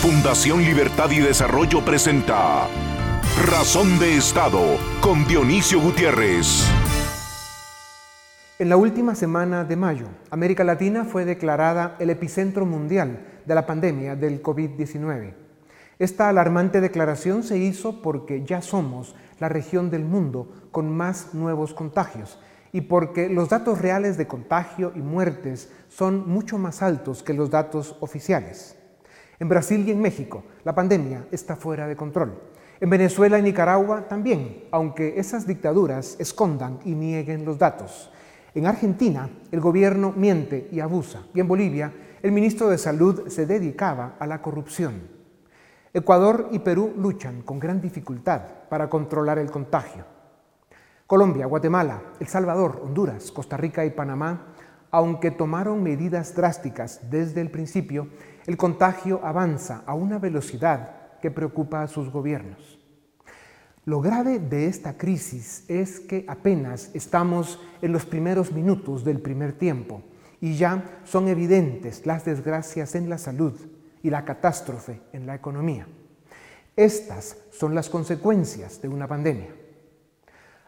Fundación Libertad y Desarrollo presenta Razón de Estado con Dionisio Gutiérrez. En la última semana de mayo, América Latina fue declarada el epicentro mundial de la pandemia del COVID-19. Esta alarmante declaración se hizo porque ya somos la región del mundo con más nuevos contagios y porque los datos reales de contagio y muertes son mucho más altos que los datos oficiales. En Brasil y en México, la pandemia está fuera de control. En Venezuela y Nicaragua también, aunque esas dictaduras escondan y nieguen los datos. En Argentina, el gobierno miente y abusa. Y en Bolivia, el ministro de Salud se dedicaba a la corrupción. Ecuador y Perú luchan con gran dificultad para controlar el contagio. Colombia, Guatemala, El Salvador, Honduras, Costa Rica y Panamá, aunque tomaron medidas drásticas desde el principio, el contagio avanza a una velocidad que preocupa a sus gobiernos. Lo grave de esta crisis es que apenas estamos en los primeros minutos del primer tiempo y ya son evidentes las desgracias en la salud y la catástrofe en la economía. Estas son las consecuencias de una pandemia.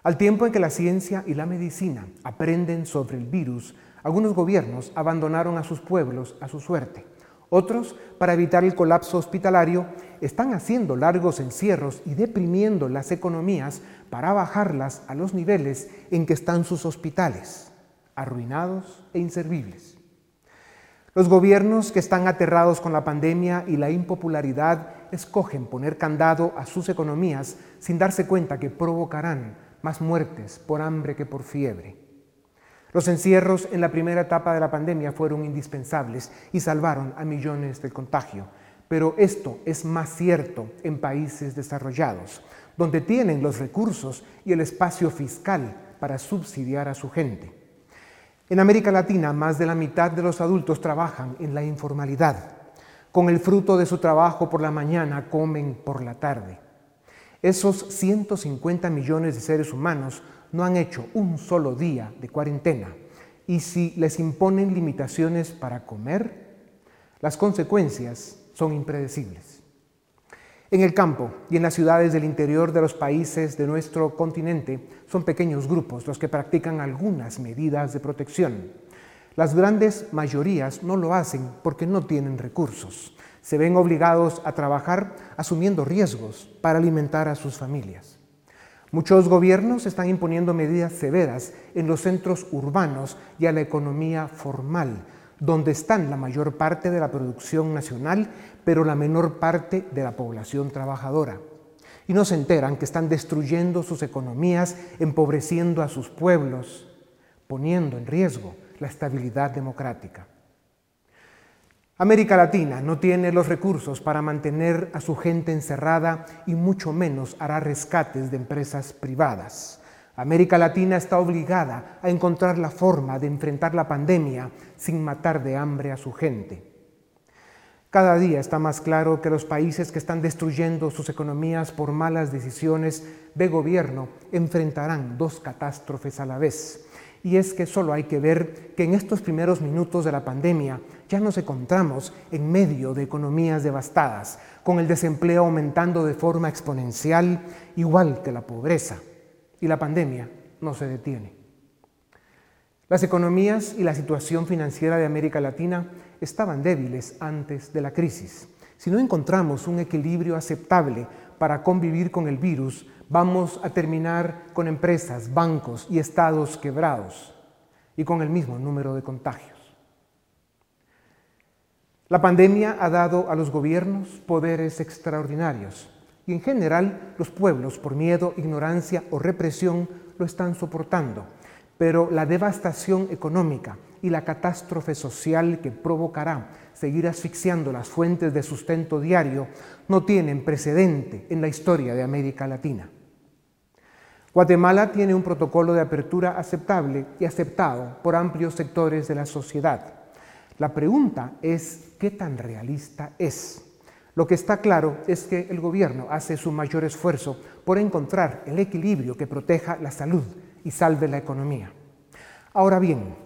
Al tiempo en que la ciencia y la medicina aprenden sobre el virus, algunos gobiernos abandonaron a sus pueblos a su suerte. Otros, para evitar el colapso hospitalario, están haciendo largos encierros y deprimiendo las economías para bajarlas a los niveles en que están sus hospitales, arruinados e inservibles. Los gobiernos que están aterrados con la pandemia y la impopularidad escogen poner candado a sus economías sin darse cuenta que provocarán más muertes por hambre que por fiebre. Los encierros en la primera etapa de la pandemia fueron indispensables y salvaron a millones del contagio. Pero esto es más cierto en países desarrollados, donde tienen los recursos y el espacio fiscal para subsidiar a su gente. En América Latina, más de la mitad de los adultos trabajan en la informalidad. Con el fruto de su trabajo por la mañana comen por la tarde. Esos 150 millones de seres humanos no han hecho un solo día de cuarentena y si les imponen limitaciones para comer, las consecuencias son impredecibles. En el campo y en las ciudades del interior de los países de nuestro continente son pequeños grupos los que practican algunas medidas de protección. Las grandes mayorías no lo hacen porque no tienen recursos. Se ven obligados a trabajar asumiendo riesgos para alimentar a sus familias. Muchos gobiernos están imponiendo medidas severas en los centros urbanos y a la economía formal, donde están la mayor parte de la producción nacional, pero la menor parte de la población trabajadora. Y no se enteran que están destruyendo sus economías, empobreciendo a sus pueblos, poniendo en riesgo la estabilidad democrática. América Latina no tiene los recursos para mantener a su gente encerrada y mucho menos hará rescates de empresas privadas. América Latina está obligada a encontrar la forma de enfrentar la pandemia sin matar de hambre a su gente. Cada día está más claro que los países que están destruyendo sus economías por malas decisiones de gobierno enfrentarán dos catástrofes a la vez y es que solo hay que ver que en estos primeros minutos de la pandemia ya nos encontramos en medio de economías devastadas, con el desempleo aumentando de forma exponencial, igual que la pobreza. Y la pandemia no se detiene. Las economías y la situación financiera de América Latina estaban débiles antes de la crisis. Si no encontramos un equilibrio aceptable para convivir con el virus, vamos a terminar con empresas, bancos y estados quebrados y con el mismo número de contagios. La pandemia ha dado a los gobiernos poderes extraordinarios y en general los pueblos por miedo, ignorancia o represión lo están soportando, pero la devastación económica y la catástrofe social que provocará seguir asfixiando las fuentes de sustento diario no tienen precedente en la historia de América Latina. Guatemala tiene un protocolo de apertura aceptable y aceptado por amplios sectores de la sociedad. La pregunta es, ¿qué tan realista es? Lo que está claro es que el gobierno hace su mayor esfuerzo por encontrar el equilibrio que proteja la salud y salve la economía. Ahora bien,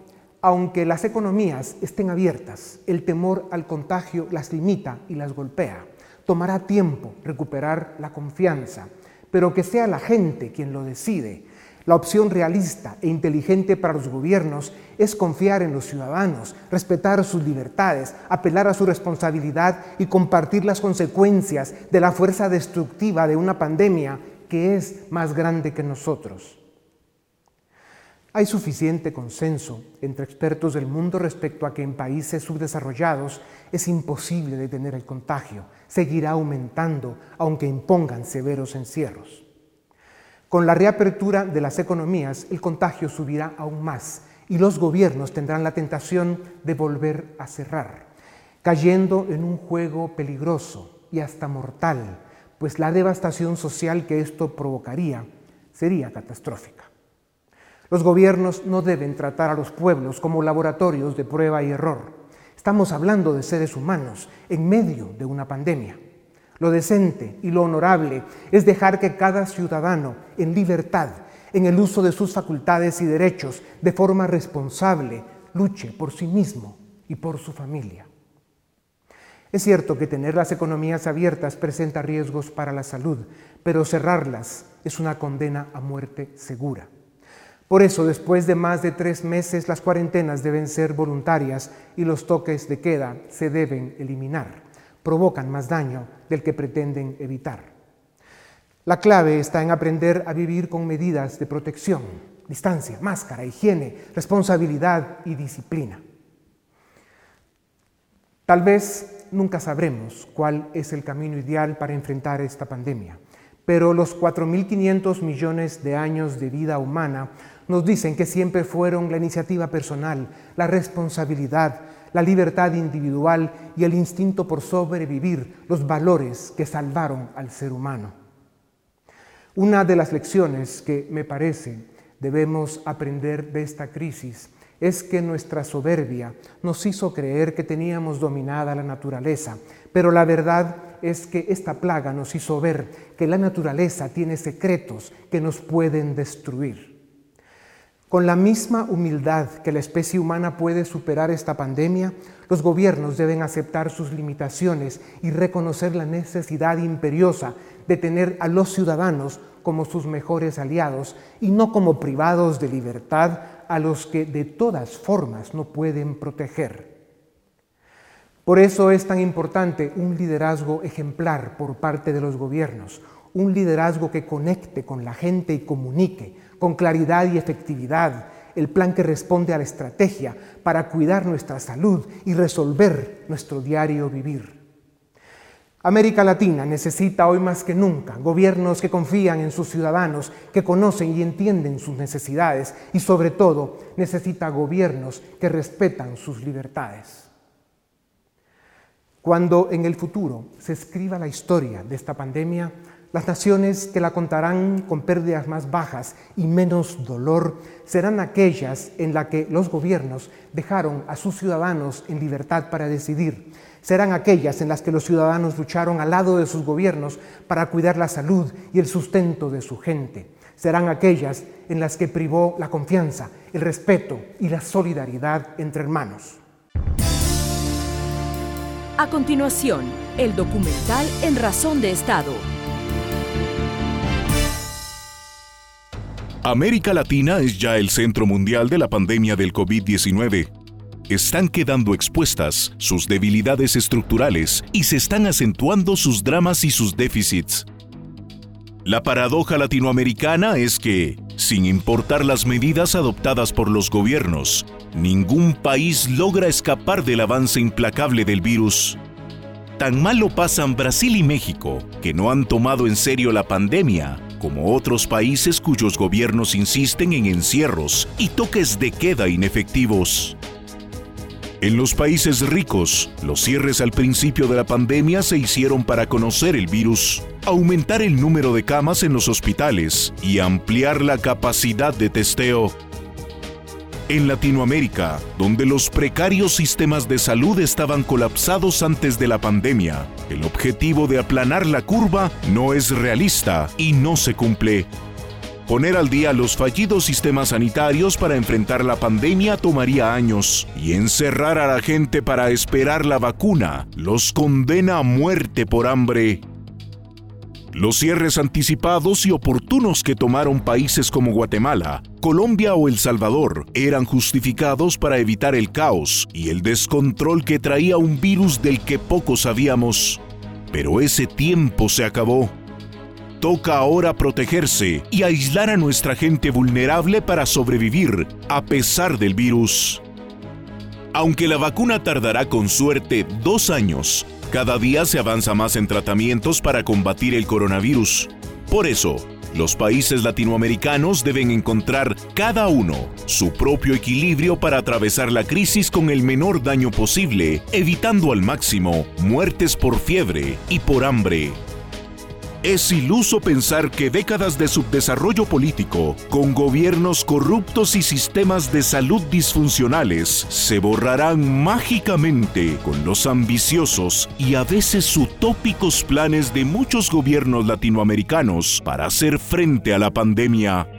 aunque las economías estén abiertas, el temor al contagio las limita y las golpea. Tomará tiempo recuperar la confianza, pero que sea la gente quien lo decide. La opción realista e inteligente para los gobiernos es confiar en los ciudadanos, respetar sus libertades, apelar a su responsabilidad y compartir las consecuencias de la fuerza destructiva de una pandemia que es más grande que nosotros. Hay suficiente consenso entre expertos del mundo respecto a que en países subdesarrollados es imposible detener el contagio, seguirá aumentando aunque impongan severos encierros. Con la reapertura de las economías, el contagio subirá aún más y los gobiernos tendrán la tentación de volver a cerrar, cayendo en un juego peligroso y hasta mortal, pues la devastación social que esto provocaría sería catastrófica. Los gobiernos no deben tratar a los pueblos como laboratorios de prueba y error. Estamos hablando de seres humanos en medio de una pandemia. Lo decente y lo honorable es dejar que cada ciudadano, en libertad, en el uso de sus facultades y derechos, de forma responsable, luche por sí mismo y por su familia. Es cierto que tener las economías abiertas presenta riesgos para la salud, pero cerrarlas es una condena a muerte segura. Por eso, después de más de tres meses, las cuarentenas deben ser voluntarias y los toques de queda se deben eliminar. Provocan más daño del que pretenden evitar. La clave está en aprender a vivir con medidas de protección, distancia, máscara, higiene, responsabilidad y disciplina. Tal vez nunca sabremos cuál es el camino ideal para enfrentar esta pandemia, pero los 4.500 millones de años de vida humana nos dicen que siempre fueron la iniciativa personal, la responsabilidad, la libertad individual y el instinto por sobrevivir, los valores que salvaron al ser humano. Una de las lecciones que me parece debemos aprender de esta crisis es que nuestra soberbia nos hizo creer que teníamos dominada la naturaleza, pero la verdad es que esta plaga nos hizo ver que la naturaleza tiene secretos que nos pueden destruir. Con la misma humildad que la especie humana puede superar esta pandemia, los gobiernos deben aceptar sus limitaciones y reconocer la necesidad imperiosa de tener a los ciudadanos como sus mejores aliados y no como privados de libertad a los que de todas formas no pueden proteger. Por eso es tan importante un liderazgo ejemplar por parte de los gobiernos, un liderazgo que conecte con la gente y comunique con claridad y efectividad el plan que responde a la estrategia para cuidar nuestra salud y resolver nuestro diario vivir. América Latina necesita hoy más que nunca gobiernos que confían en sus ciudadanos, que conocen y entienden sus necesidades y sobre todo necesita gobiernos que respetan sus libertades. Cuando en el futuro se escriba la historia de esta pandemia, las naciones que la contarán con pérdidas más bajas y menos dolor serán aquellas en las que los gobiernos dejaron a sus ciudadanos en libertad para decidir. Serán aquellas en las que los ciudadanos lucharon al lado de sus gobiernos para cuidar la salud y el sustento de su gente. Serán aquellas en las que privó la confianza, el respeto y la solidaridad entre hermanos. A continuación, el documental En Razón de Estado América Latina es ya el centro mundial de la pandemia del COVID-19. Están quedando expuestas sus debilidades estructurales y se están acentuando sus dramas y sus déficits. La paradoja latinoamericana es que, sin importar las medidas adoptadas por los gobiernos, ningún país logra escapar del avance implacable del virus. Tan mal lo pasan Brasil y México, que no han tomado en serio la pandemia como otros países cuyos gobiernos insisten en encierros y toques de queda inefectivos. En los países ricos, los cierres al principio de la pandemia se hicieron para conocer el virus, aumentar el número de camas en los hospitales y ampliar la capacidad de testeo en Latinoamérica, donde los precarios sistemas de salud estaban colapsados antes de la pandemia, el objetivo de aplanar la curva no es realista y no se cumple. Poner al día los fallidos sistemas sanitarios para enfrentar la pandemia tomaría años y encerrar a la gente para esperar la vacuna los condena a muerte por hambre. Los cierres anticipados y oportunos que tomaron países como Guatemala, Colombia o El Salvador eran justificados para evitar el caos y el descontrol que traía un virus del que poco sabíamos. Pero ese tiempo se acabó. Toca ahora protegerse y aislar a nuestra gente vulnerable para sobrevivir a pesar del virus. Aunque la vacuna tardará con suerte dos años, cada día se avanza más en tratamientos para combatir el coronavirus. Por eso, los países latinoamericanos deben encontrar cada uno su propio equilibrio para atravesar la crisis con el menor daño posible, evitando al máximo muertes por fiebre y por hambre. Es iluso pensar que décadas de subdesarrollo político, con gobiernos corruptos y sistemas de salud disfuncionales, se borrarán mágicamente con los ambiciosos y a veces utópicos planes de muchos gobiernos latinoamericanos para hacer frente a la pandemia.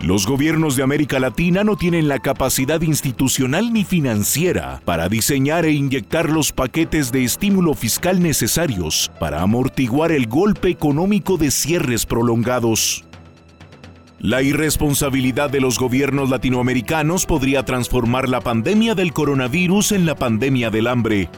Los gobiernos de América Latina no tienen la capacidad institucional ni financiera para diseñar e inyectar los paquetes de estímulo fiscal necesarios para amortiguar el golpe económico de cierres prolongados. La irresponsabilidad de los gobiernos latinoamericanos podría transformar la pandemia del coronavirus en la pandemia del hambre,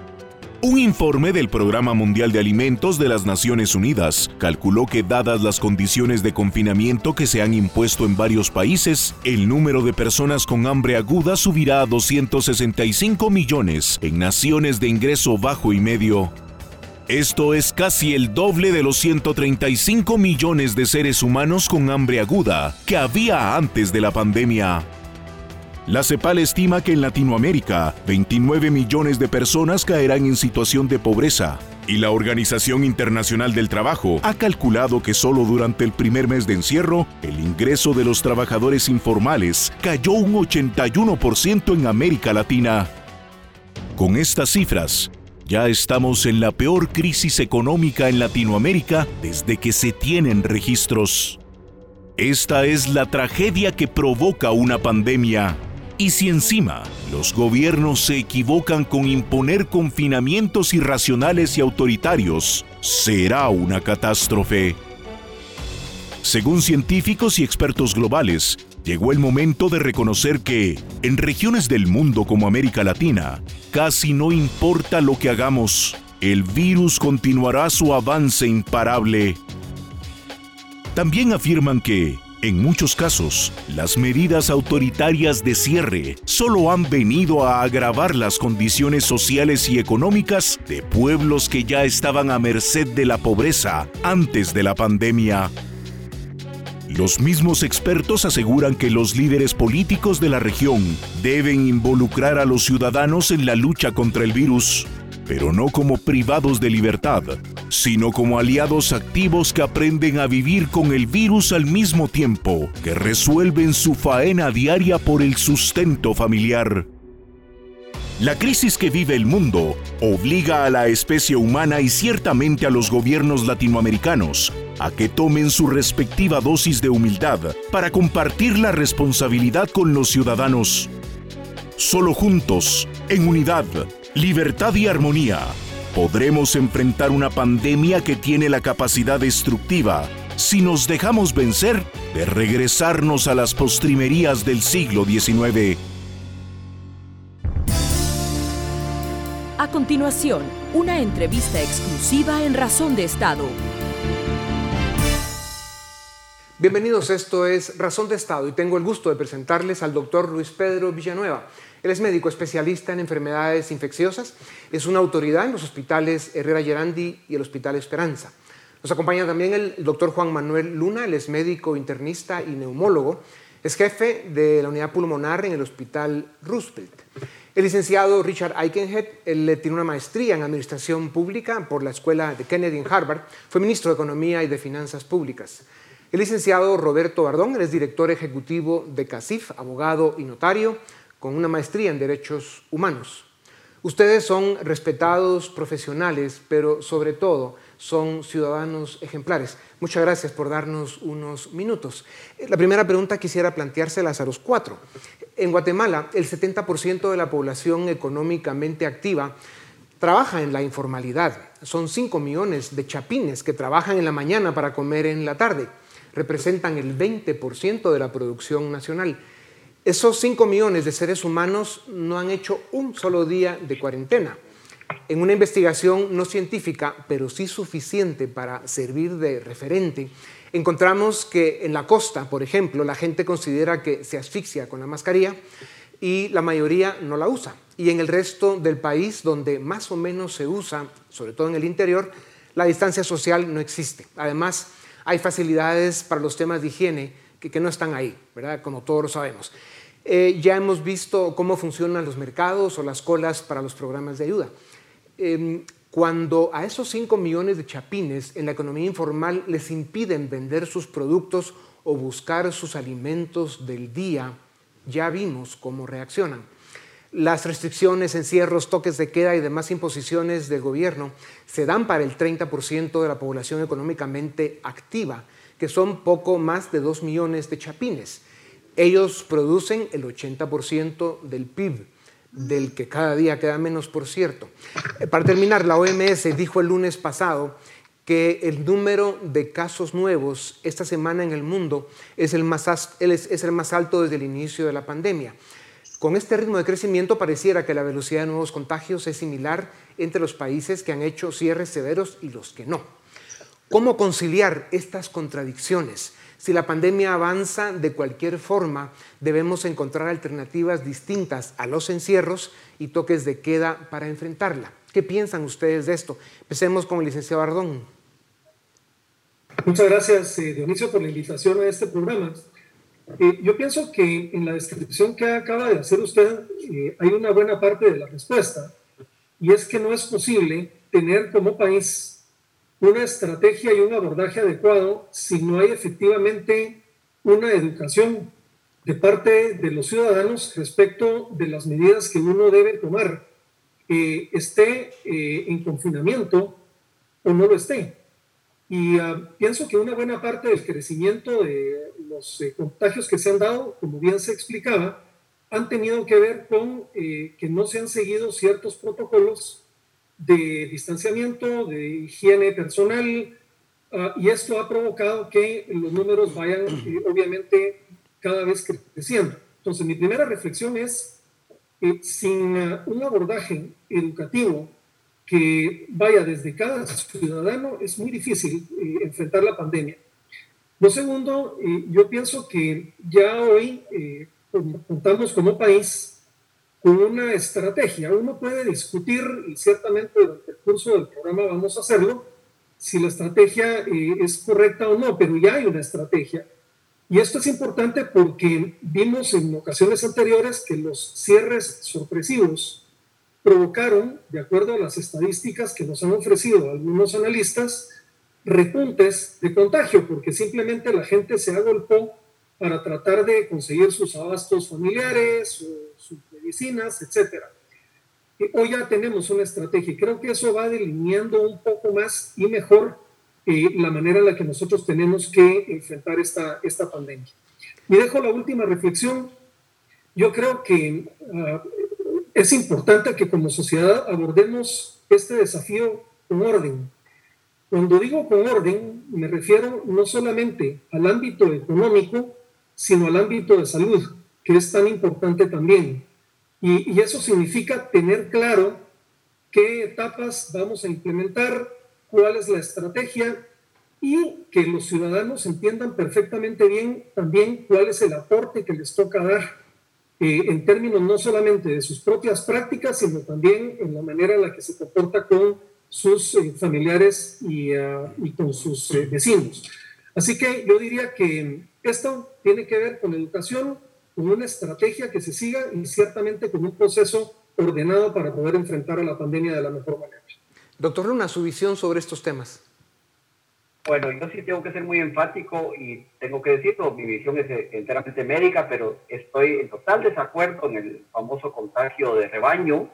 un informe del Programa Mundial de Alimentos de las Naciones Unidas calculó que dadas las condiciones de confinamiento que se han impuesto en varios países, el número de personas con hambre aguda subirá a 265 millones en naciones de ingreso bajo y medio. Esto es casi el doble de los 135 millones de seres humanos con hambre aguda que había antes de la pandemia. La CEPAL estima que en Latinoamérica 29 millones de personas caerán en situación de pobreza. Y la Organización Internacional del Trabajo ha calculado que solo durante el primer mes de encierro, el ingreso de los trabajadores informales cayó un 81% en América Latina. Con estas cifras, ya estamos en la peor crisis económica en Latinoamérica desde que se tienen registros. Esta es la tragedia que provoca una pandemia y si encima los gobiernos se equivocan con imponer confinamientos irracionales y autoritarios, será una catástrofe. Según científicos y expertos globales, llegó el momento de reconocer que, en regiones del mundo como América Latina, casi no importa lo que hagamos, el virus continuará su avance imparable. También afirman que, en muchos casos, las medidas autoritarias de cierre solo han venido a agravar las condiciones sociales y económicas de pueblos que ya estaban a merced de la pobreza antes de la pandemia. Los mismos expertos aseguran que los líderes políticos de la región deben involucrar a los ciudadanos en la lucha contra el virus pero no como privados de libertad, sino como aliados activos que aprenden a vivir con el virus al mismo tiempo que resuelven su faena diaria por el sustento familiar. La crisis que vive el mundo obliga a la especie humana y ciertamente a los gobiernos latinoamericanos a que tomen su respectiva dosis de humildad para compartir la responsabilidad con los ciudadanos. Solo juntos, en unidad, libertad y armonía, podremos enfrentar una pandemia que tiene la capacidad destructiva, si nos dejamos vencer, de regresarnos a las postrimerías del siglo XIX. A continuación, una entrevista exclusiva en Razón de Estado. Bienvenidos, esto es Razón de Estado y tengo el gusto de presentarles al doctor Luis Pedro Villanueva. Él es médico especialista en enfermedades infecciosas, es una autoridad en los hospitales Herrera Gerandi y el Hospital Esperanza. Nos acompaña también el doctor Juan Manuel Luna, él es médico internista y neumólogo, es jefe de la unidad pulmonar en el Hospital Roosevelt. El licenciado Richard Eichenhead, él tiene una maestría en Administración Pública por la Escuela de Kennedy en Harvard, fue ministro de Economía y de Finanzas Públicas. El licenciado Roberto Bardón, él es director ejecutivo de CACIF, abogado y notario, con una maestría en Derechos Humanos. Ustedes son respetados profesionales, pero sobre todo son ciudadanos ejemplares. Muchas gracias por darnos unos minutos. La primera pregunta quisiera planteárselas a los cuatro. En Guatemala, el 70% de la población económicamente activa trabaja en la informalidad. Son 5 millones de chapines que trabajan en la mañana para comer en la tarde. Representan el 20% de la producción nacional. Esos 5 millones de seres humanos no han hecho un solo día de cuarentena. En una investigación no científica, pero sí suficiente para servir de referente, encontramos que en la costa, por ejemplo, la gente considera que se asfixia con la mascarilla y la mayoría no la usa. Y en el resto del país, donde más o menos se usa, sobre todo en el interior, la distancia social no existe. Además, hay facilidades para los temas de higiene que, no están ahí, ¿verdad? Como todos lo sabemos. Eh, ya hemos visto cómo funcionan los mercados o las colas para los programas de ayuda. Em, cuando a esos 5 millones de chapines en la economía informal les impiden vender sus productos o buscar sus alimentos del día, ya vimos cómo reaccionan. Las restricciones, encierros, toques de queda y demás imposiciones del gobierno se dan para el 30% de la población económicamente activa, que son poco más de 2 millones de chapines. Ellos producen el 80% del PIB, del que cada día queda menos, por cierto. Eh, para terminar, la OMS dijo el lunes pasado que el número de casos nuevos esta semana en el mundo es el más, es el más alto desde el inicio de la pandemia. Con este ritmo de crecimiento pareciera que la velocidad de nuevos contagios es similar entre los países que han hecho cierres severos y los que no. ¿Cómo conciliar estas contradicciones? Si la pandemia avanza de cualquier forma, debemos encontrar alternativas distintas a los encierros y toques de queda para enfrentarla. ¿Qué piensan ustedes de esto? Empecemos con el licenciado Ardón. Muchas gracias, eh, Dionisio, por la invitación a este programa. Eh, yo pienso que en la descripción que acaba de hacer usted eh, hay una buena parte de la respuesta, y es que no es posible tener como país una estrategia y un abordaje adecuado si no hay efectivamente una educación de parte de los ciudadanos respecto de las medidas que uno debe tomar, esté eh, en confinamiento o no lo esté. Y ah, pienso que una buena parte del crecimiento de los eh, contagios que se han dado, como bien se explicaba, han tenido que ver con eh, que no se han seguido ciertos protocolos de distanciamiento, de higiene personal, ah, y esto ha provocado que los números vayan eh, obviamente cada vez creciendo. Entonces, mi primera reflexión es, que sin ah, un abordaje educativo que vaya desde cada ciudadano, es muy difícil eh, enfrentar la pandemia. Lo segundo, eh, yo pienso que ya hoy contamos como país una estrategia. Uno puede discutir, y ciertamente durante el curso del programa vamos a hacerlo, si la estrategia eh, es correcta o no, pero ya hay una estrategia. Y esto es importante porque vimos en ocasiones anteriores que los cierres sorpresivos provocaron, de acuerdo a las estadísticas que nos han ofrecido algunos analistas, repuntes de contagio, porque simplemente la gente se agolpó para tratar de conseguir sus abastos familiares, sus medicinas, etc. hoy ya tenemos una estrategia y creo que eso va delineando un poco más y mejor eh, la manera en la que nosotros tenemos que enfrentar esta, esta pandemia. Y dejo la última reflexión. Yo creo que ah, es importante que como sociedad abordemos este desafío con orden. Cuando digo con orden, me refiero no solamente al ámbito económico, sino al ámbito de salud, que es tan importante también. Y, eso significa tener claro qué etapas vamos a implementar, cuál es la estrategia y que los ciudadanos entiendan perfectamente bien también cuál es el aporte que les toca dar eh, en términos no solamente de sus propias prácticas, sino también en la manera en la que se comporta con sus eh, familiares y, ah, y, con sus eh, vecinos. Así que yo diría que esto tiene que ver con educación, con una estrategia que se siga y ciertamente con un proceso ordenado para poder enfrentar a la pandemia de la mejor manera. Doctor Luna, su visión sobre estos temas. Bueno, yo sí tengo que ser muy enfático y tengo que decirlo, mi visión es enteramente médica, pero estoy en total desacuerdo en el famoso contagio de rebaño.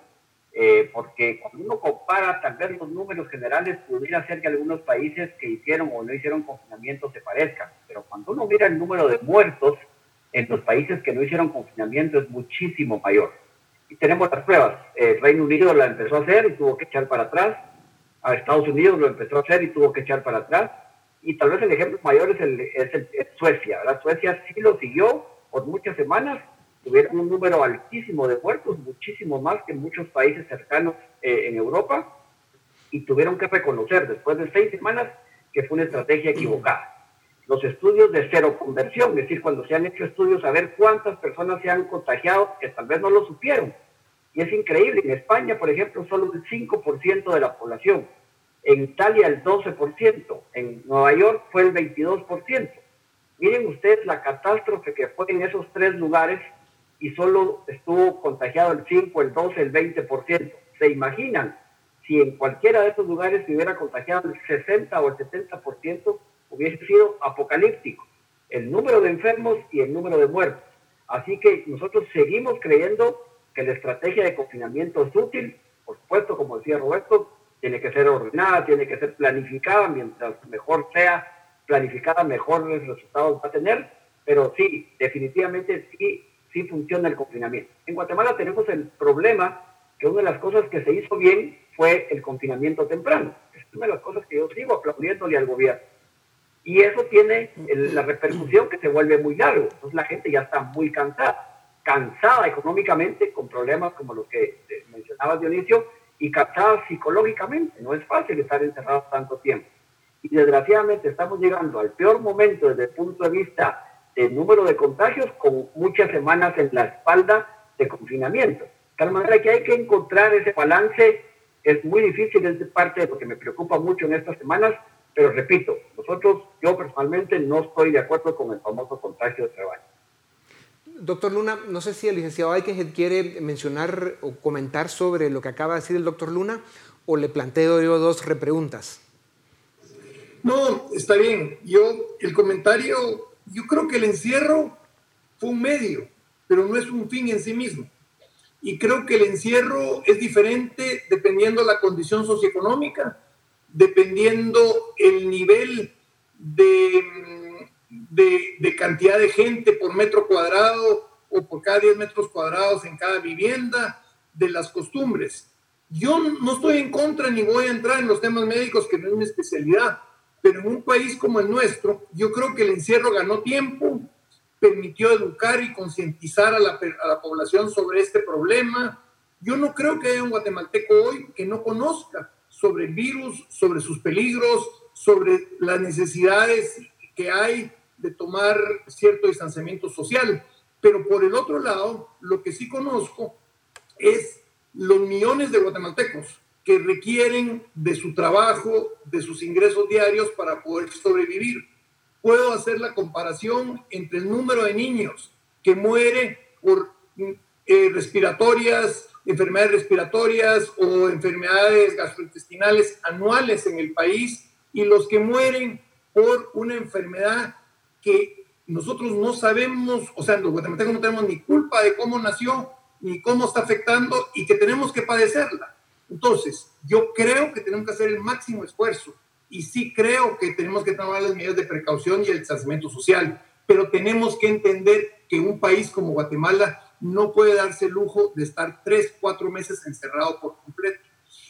Eh, porque cuando uno compara tal vez los números generales, pudiera ser que algunos países que hicieron o no hicieron confinamiento se parezcan, pero cuando uno mira el número de muertos en los países que no hicieron confinamiento es muchísimo mayor. Y tenemos las pruebas. El Reino Unido la empezó a hacer y tuvo que echar para atrás. A Estados Unidos lo empezó a hacer y tuvo que echar para atrás. Y tal vez el ejemplo mayor es, el, es, Suecia. ¿verdad? Suecia sí lo siguió por muchas semanas. Tuvieron un número altísimo de muertos, muchísimo más que muchos países cercanos eh, en Europa. Y tuvieron que reconocer después de seis semanas que fue una estrategia equivocada los estudios de cero conversión, es decir, cuando se han hecho estudios a ver cuántas personas se han contagiado que tal vez no lo supieron. Y es increíble, en España, por ejemplo, solo el 5% de la población, en Italia el 12%, en Nueva York fue el 22%. Miren ustedes la catástrofe que fue en esos tres lugares y solo estuvo contagiado el 5, el 12, el 20%. ¿Se imaginan si en cualquiera de esos lugares se hubiera contagiado el 60 o el 70%? hubiese sido apocalíptico, el número de enfermos y el número de muertos. Así que nosotros seguimos creyendo que la estrategia de confinamiento es útil, por supuesto, como decía Roberto, tiene que ser ordenada, tiene que ser planificada, mientras mejor sea planificada, mejores resultados va a tener, pero sí, definitivamente sí, sí funciona el confinamiento. En Guatemala tenemos el problema que una de las cosas que se hizo bien fue el confinamiento temprano. Es una de las cosas que yo sigo aplaudiéndole al gobierno y eso tiene la repercusión que se vuelve muy largo. Entonces la gente ya está muy cansada, cansada económicamente con problemas como los que mencionaba Dionisio y cansada psicológicamente. No es fácil estar encerrado tanto tiempo. Y desgraciadamente estamos llegando al peor momento desde el punto de vista del número de contagios con muchas semanas en la espalda de confinamiento. De tal manera que hay que encontrar ese balance. Es muy difícil, es parte de lo que me preocupa mucho en estas semanas, pero repito, nosotros, yo personalmente no estoy de acuerdo con el famoso contagio de trabajo. Doctor Luna, no sé si el licenciado Aiken quiere mencionar o comentar sobre lo que acaba de decir el doctor Luna o le planteo yo dos repreguntas. No, está bien. Yo, el comentario, yo creo que el encierro fue un medio, pero no es un fin en sí mismo. Y creo que el encierro es diferente dependiendo la condición socioeconómica dependiendo el nivel de, de, cantidad de gente por metro cuadrado o por cada 10 metros cuadrados en cada vivienda, de las costumbres. Yo no estoy en contra ni voy a entrar en los temas médicos, que no es mi especialidad, pero en un país como el nuestro, yo creo que el encierro ganó tiempo, permitió educar y concientizar a la, población sobre este problema. Yo no creo que haya un guatemalteco hoy que no conozca sobre el virus, sobre sus peligros, sobre las necesidades que hay de tomar cierto distanciamiento social. Pero por el otro lado, lo que sí conozco es los millones de guatemaltecos que requieren de su trabajo, de sus ingresos diarios para poder sobrevivir. Puedo hacer la comparación entre el número de niños que muere por eh, respiratorias, enfermedades respiratorias o enfermedades gastrointestinales anuales en el país y los que mueren por una enfermedad que nosotros no sabemos, o sea, los guatemaltecos no tenemos ni culpa de cómo nació, ni cómo está afectando y que tenemos que padecerla. Entonces, yo creo que tenemos que hacer el máximo esfuerzo y sí creo que tenemos que tomar las medidas de precaución y el distanciamiento social, pero tenemos que entender que un país como Guatemala no puede darse el lujo de estar tres, cuatro meses encerrado por completo.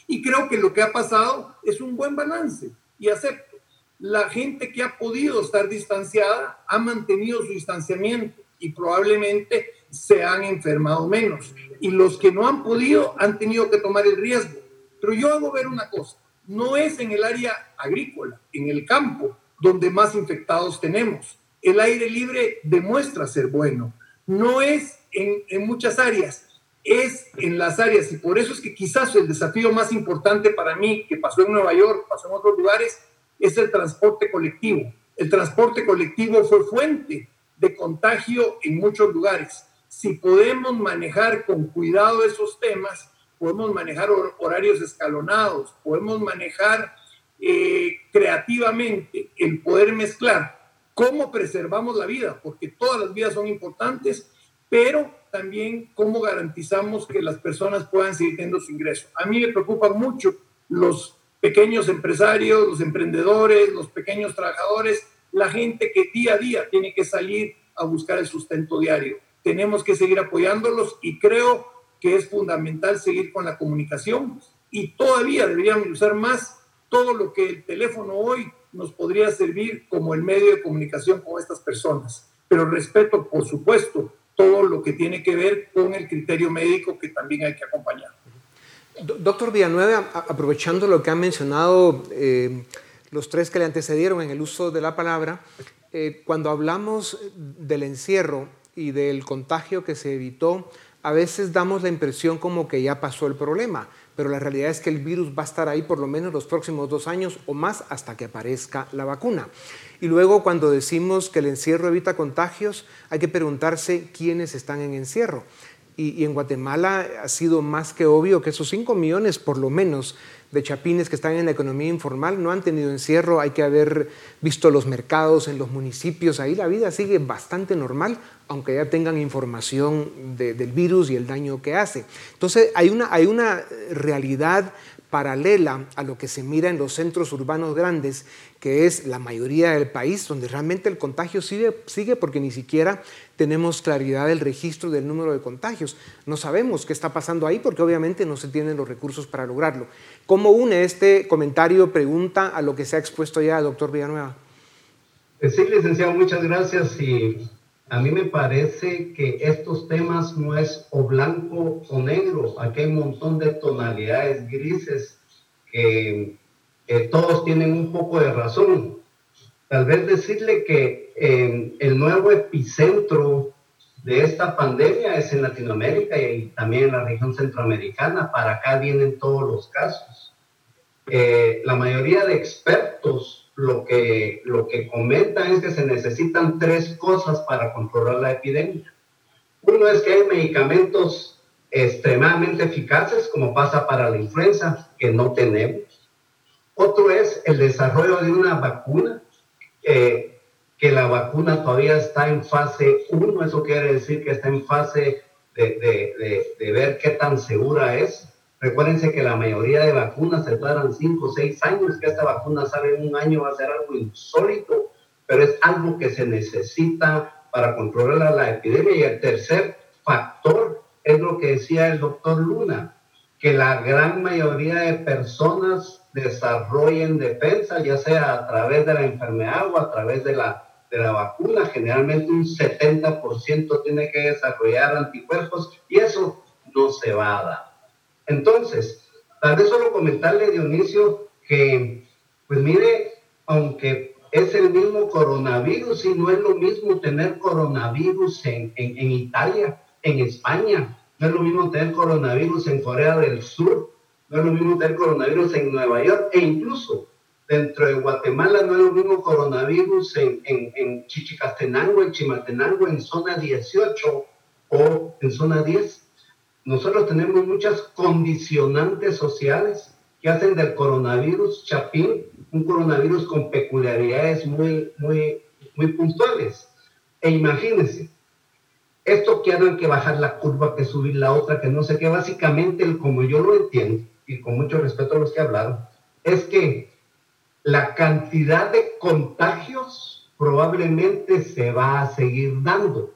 Y creo que lo que ha pasado es un buen balance y acepto. La gente que ha podido estar distanciada ha mantenido su distanciamiento y probablemente se han enfermado menos. Y los que no han podido han tenido que tomar el riesgo. Pero yo hago ver una cosa, no es en el área agrícola, en el campo, donde más infectados tenemos. El aire libre demuestra ser bueno. No es en, muchas áreas, es en las áreas, y por eso es que quizás el desafío más importante para mí, que pasó en Nueva York, pasó en otros lugares, es el transporte colectivo. El transporte colectivo fue fuente de contagio en muchos lugares. Si podemos manejar con cuidado esos temas, podemos manejar horarios escalonados, podemos manejar eh, creativamente el poder mezclar cómo preservamos la vida, porque todas las vidas son importantes pero también cómo garantizamos que las personas puedan seguir teniendo su ingreso. A mí me preocupan mucho los pequeños empresarios, los emprendedores, los pequeños trabajadores, la gente que día a día tiene que salir a buscar el sustento diario. Tenemos que seguir apoyándolos y creo que es fundamental seguir con la comunicación y todavía deberíamos usar más todo lo que el teléfono hoy nos podría servir como el medio de comunicación con estas personas. Pero respeto, por supuesto, todo lo que tiene que ver con el criterio médico que también hay que acompañar. Doctor Villanueva, aprovechando lo que han mencionado eh, los tres que le antecedieron en el uso de la palabra, eh, cuando hablamos del encierro y del contagio que se evitó, a veces damos la impresión como que ya pasó el problema, pero la realidad es que el virus va a estar ahí por lo menos los próximos dos años o más hasta que aparezca la vacuna. Y luego cuando decimos que el encierro evita contagios, hay que preguntarse quiénes están en encierro. Y, en Guatemala ha sido más que obvio que esos 5 millones, por lo menos, de chapines que están en la economía informal no han tenido encierro. Hay que haber visto los mercados en los municipios. Ahí la vida sigue bastante normal, aunque ya tengan información del virus y el daño que hace. Entonces, hay una, hay una realidad paralela a lo que se mira en los centros urbanos grandes, que es la mayoría del país, donde realmente el contagio sigue, sigue porque ni siquiera tenemos claridad del registro del número de contagios. No sabemos qué está pasando ahí porque obviamente no se tienen los recursos para lograrlo. ¿Cómo une este comentario, pregunta, a lo que se ha expuesto ya, doctor Villanueva? Sí, licenciado, muchas gracias. Y a mí me parece que estos temas no es o blanco o negro. Aquí hay un montón de tonalidades grises que todos tienen un poco de razón. Tal vez decirle que eh, el nuevo epicentro de esta pandemia es en Latinoamérica y también en la región centroamericana. Para acá vienen todos los casos. Eh, la mayoría de expertos lo que, lo que comentan es que se necesitan tres cosas para controlar la epidemia. Uno es que hay medicamentos extremadamente eficaces, como pasa para la influenza, que no tenemos. Otro es el desarrollo de una vacuna, que la vacuna todavía está en fase 1, eso quiere decir que está en fase de, de, de ver qué tan segura es. Recuérdense que la mayoría de vacunas se tardan 5 o 6 años, que esta vacuna sale en un año va a ser algo insólito, pero es algo que se necesita para controlar la epidemia. Y el tercer factor es lo que decía el doctor Luna, que la gran mayoría de personas desarrollen defensa, ya sea a través de la enfermedad o a través de la, de la vacuna. Generalmente un 70% tiene que desarrollar anticuerpos y eso no se va a dar. Entonces, tal vez solo comentarle, Dionisio, que, pues mire, aunque es el mismo coronavirus y no es lo mismo tener coronavirus en, en, Italia, en España, no es lo mismo tener coronavirus en Corea del Sur, no es lo mismo tener coronavirus en Nueva York e incluso dentro de Guatemala no es lo mismo coronavirus en, en, en Chichicastenango, en Chimaltenango, en zona 18 o en zona 10 nosotros tenemos muchas condicionantes sociales que hacen del coronavirus chapín un coronavirus con peculiaridades muy, muy, muy puntuales. E imagínense, esto que hay que bajar la curva, que subir la otra, que no sé qué, básicamente, como yo lo entiendo, y con mucho respeto a los que hablaron, es que la cantidad de contagios probablemente se va a seguir dando.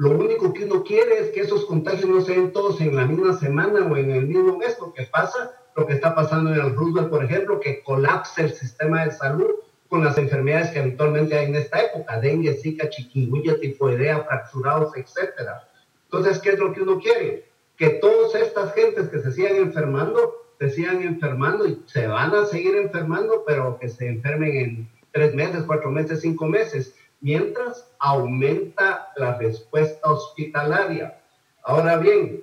Lo único que uno quiere es que esos contagios no se den todos en la misma semana o en el mismo mes, porque pasa lo que está pasando en el Roosevelt, por ejemplo, que colapsa el sistema de salud con las enfermedades que habitualmente hay en esta época, dengue, zika, chikungunya, tifoidea, fracturados, etc. Entonces, ¿qué es lo que uno quiere? Que todas estas gentes que se sigan enfermando, se sigan enfermando y se van a seguir enfermando, pero que se enfermen en tres meses, cuatro meses, cinco meses mientras aumenta la respuesta hospitalaria. Ahora bien,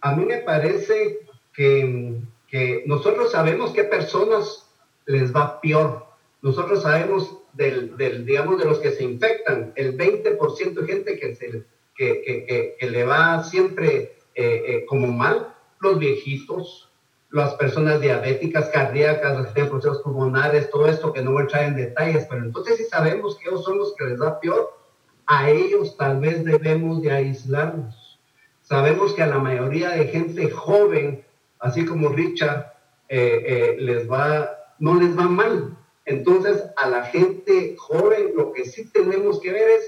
a mí me parece que, que nosotros sabemos qué personas les va peor. Nosotros sabemos del, del, digamos, de los que se infectan, el 20% de gente que, se, que, que, que, le va siempre eh, eh, como mal, los viejitos, las personas diabéticas, cardíacas, las que tienen procesos pulmonares, todo esto que no voy a entrar en detalles, pero entonces sí sabemos que ellos son los que les da peor. a ellos tal vez debemos de aislarnos. Sabemos que a la mayoría de gente joven, así como Richard, eh, eh, les va, no les va mal. Entonces, a la gente joven lo que sí tenemos que ver es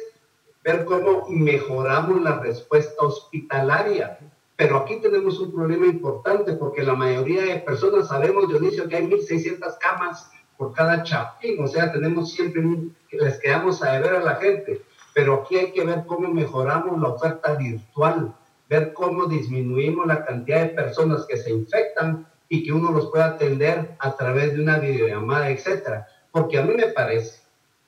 ver cómo mejoramos la respuesta hospitalaria. Pero aquí tenemos un problema importante porque la mayoría de personas sabemos, Dionisio, que hay 1.600 camas por cada chapín, o sea, tenemos siempre, les quedamos a deber a la gente, pero aquí hay que ver cómo mejoramos la oferta virtual, ver cómo disminuimos la cantidad de personas que se infectan y que uno los pueda atender a través de una videollamada, etcétera. Porque a mí me parece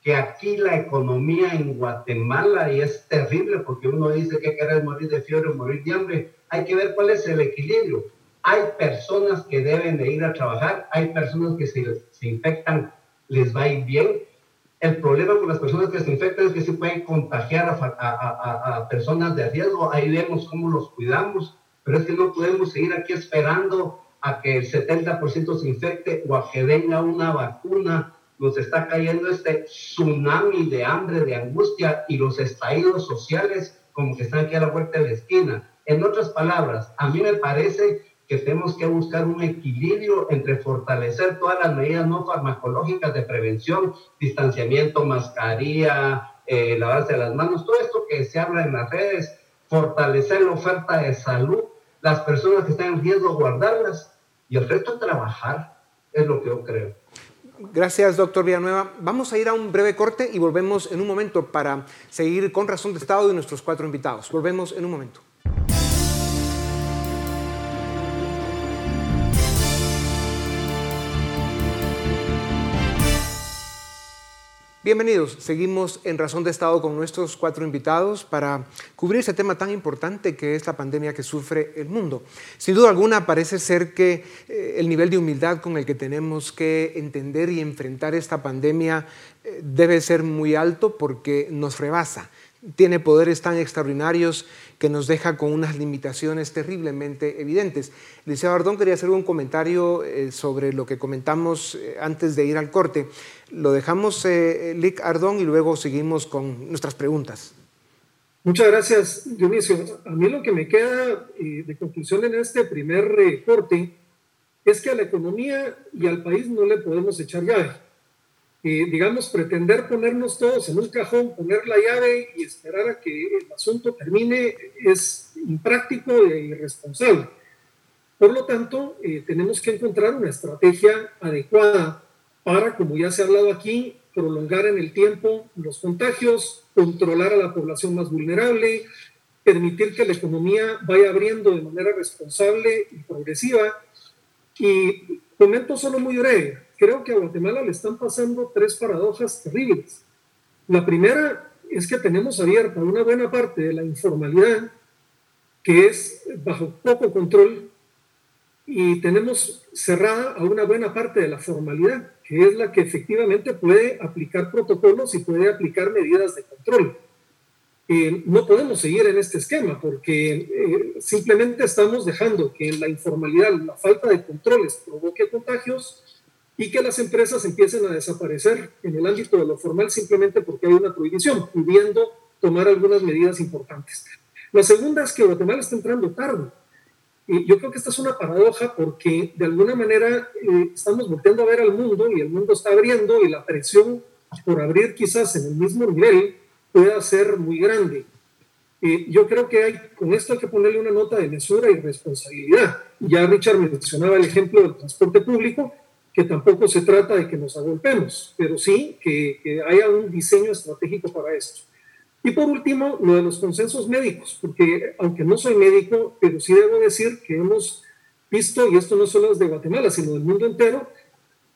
que aquí la economía en Guatemala, y es terrible porque uno dice que querés morir de fiebre o morir de hambre, hay que ver cuál es el equilibrio. Hay personas que deben de ir a trabajar, hay personas que se, se infectan, les va a ir bien. El problema con las personas que se infectan es que se pueden contagiar a, a, a, personas de riesgo. Ahí vemos cómo los cuidamos, pero es que no podemos seguir aquí esperando a que el 70% se infecte o a que venga una vacuna. Nos está cayendo este tsunami de hambre, de angustia y los estallidos sociales como que están aquí a la vuelta de la esquina. En otras palabras, a mí me parece que tenemos que buscar un equilibrio entre fortalecer todas las medidas no farmacológicas de prevención, distanciamiento, mascarilla, eh, lavarse las manos, todo esto que se habla en las redes, fortalecer la oferta de salud, las personas que están en riesgo, guardarlas y el resto trabajar, es lo que yo creo. Gracias, doctor Villanueva. Vamos a ir a un breve corte y volvemos en un momento para seguir con razón de Estado de nuestros cuatro invitados. Volvemos en un momento. Bienvenidos, seguimos en Razón de Estado con nuestros cuatro invitados para cubrir ese tema tan importante que es la pandemia que sufre el mundo. Sin duda alguna parece ser que eh, el nivel de humildad con el que tenemos que entender y enfrentar esta pandemia eh, debe ser muy alto porque nos rebasa tiene poderes tan extraordinarios que nos deja con unas limitaciones terriblemente evidentes. Liceo Ardón quería hacer un comentario eh, sobre lo que comentamos eh, antes de ir al corte. Lo dejamos, eh, Lic Ardón, y luego seguimos con nuestras preguntas. Muchas gracias, Dionisio. A mí lo que me queda de conclusión en este primer corte es que a la economía y al país no le podemos echar llave digamos, pretender ponernos todos en un cajón, poner la llave y esperar a que el asunto termine es impráctico e irresponsable. Por lo tanto, eh, tenemos que encontrar una estrategia adecuada para, como ya se ha hablado aquí, prolongar en el tiempo los contagios, controlar a la población más vulnerable, permitir que la economía vaya abriendo de manera responsable y progresiva. Y comento solo muy breve, creo que a Guatemala le están pasando tres paradojas terribles. La primera es que tenemos abierta una buena parte de la informalidad, que es bajo poco control, y tenemos cerrada a una buena parte de la formalidad, que es la que efectivamente puede aplicar protocolos y puede aplicar medidas de control. Eh, no podemos seguir en este esquema porque eh, simplemente estamos dejando que la informalidad la falta de controles provoque contagios y que las empresas empiecen a desaparecer en el ámbito de lo formal simplemente porque hay una prohibición, pudiendo tomar algunas medidas importantes. La segunda es que Guatemala está entrando tarde. Y yo creo que esta es una paradoja porque de alguna manera eh, estamos volteando a ver al mundo y el mundo está abriendo y la presión por abrir quizás en el mismo nivel pueda ser muy grande. Eh, yo creo que hay, con esto hay que ponerle una nota de mesura y responsabilidad. Ya Richard mencionaba el ejemplo del transporte público que tampoco se trata de que nos agolpemos, pero sí que, haya un diseño estratégico para esto. Y por último, lo de los consensos médicos, porque aunque no soy médico, pero sí debo decir que hemos visto, y esto no solo es de Guatemala, sino del mundo entero,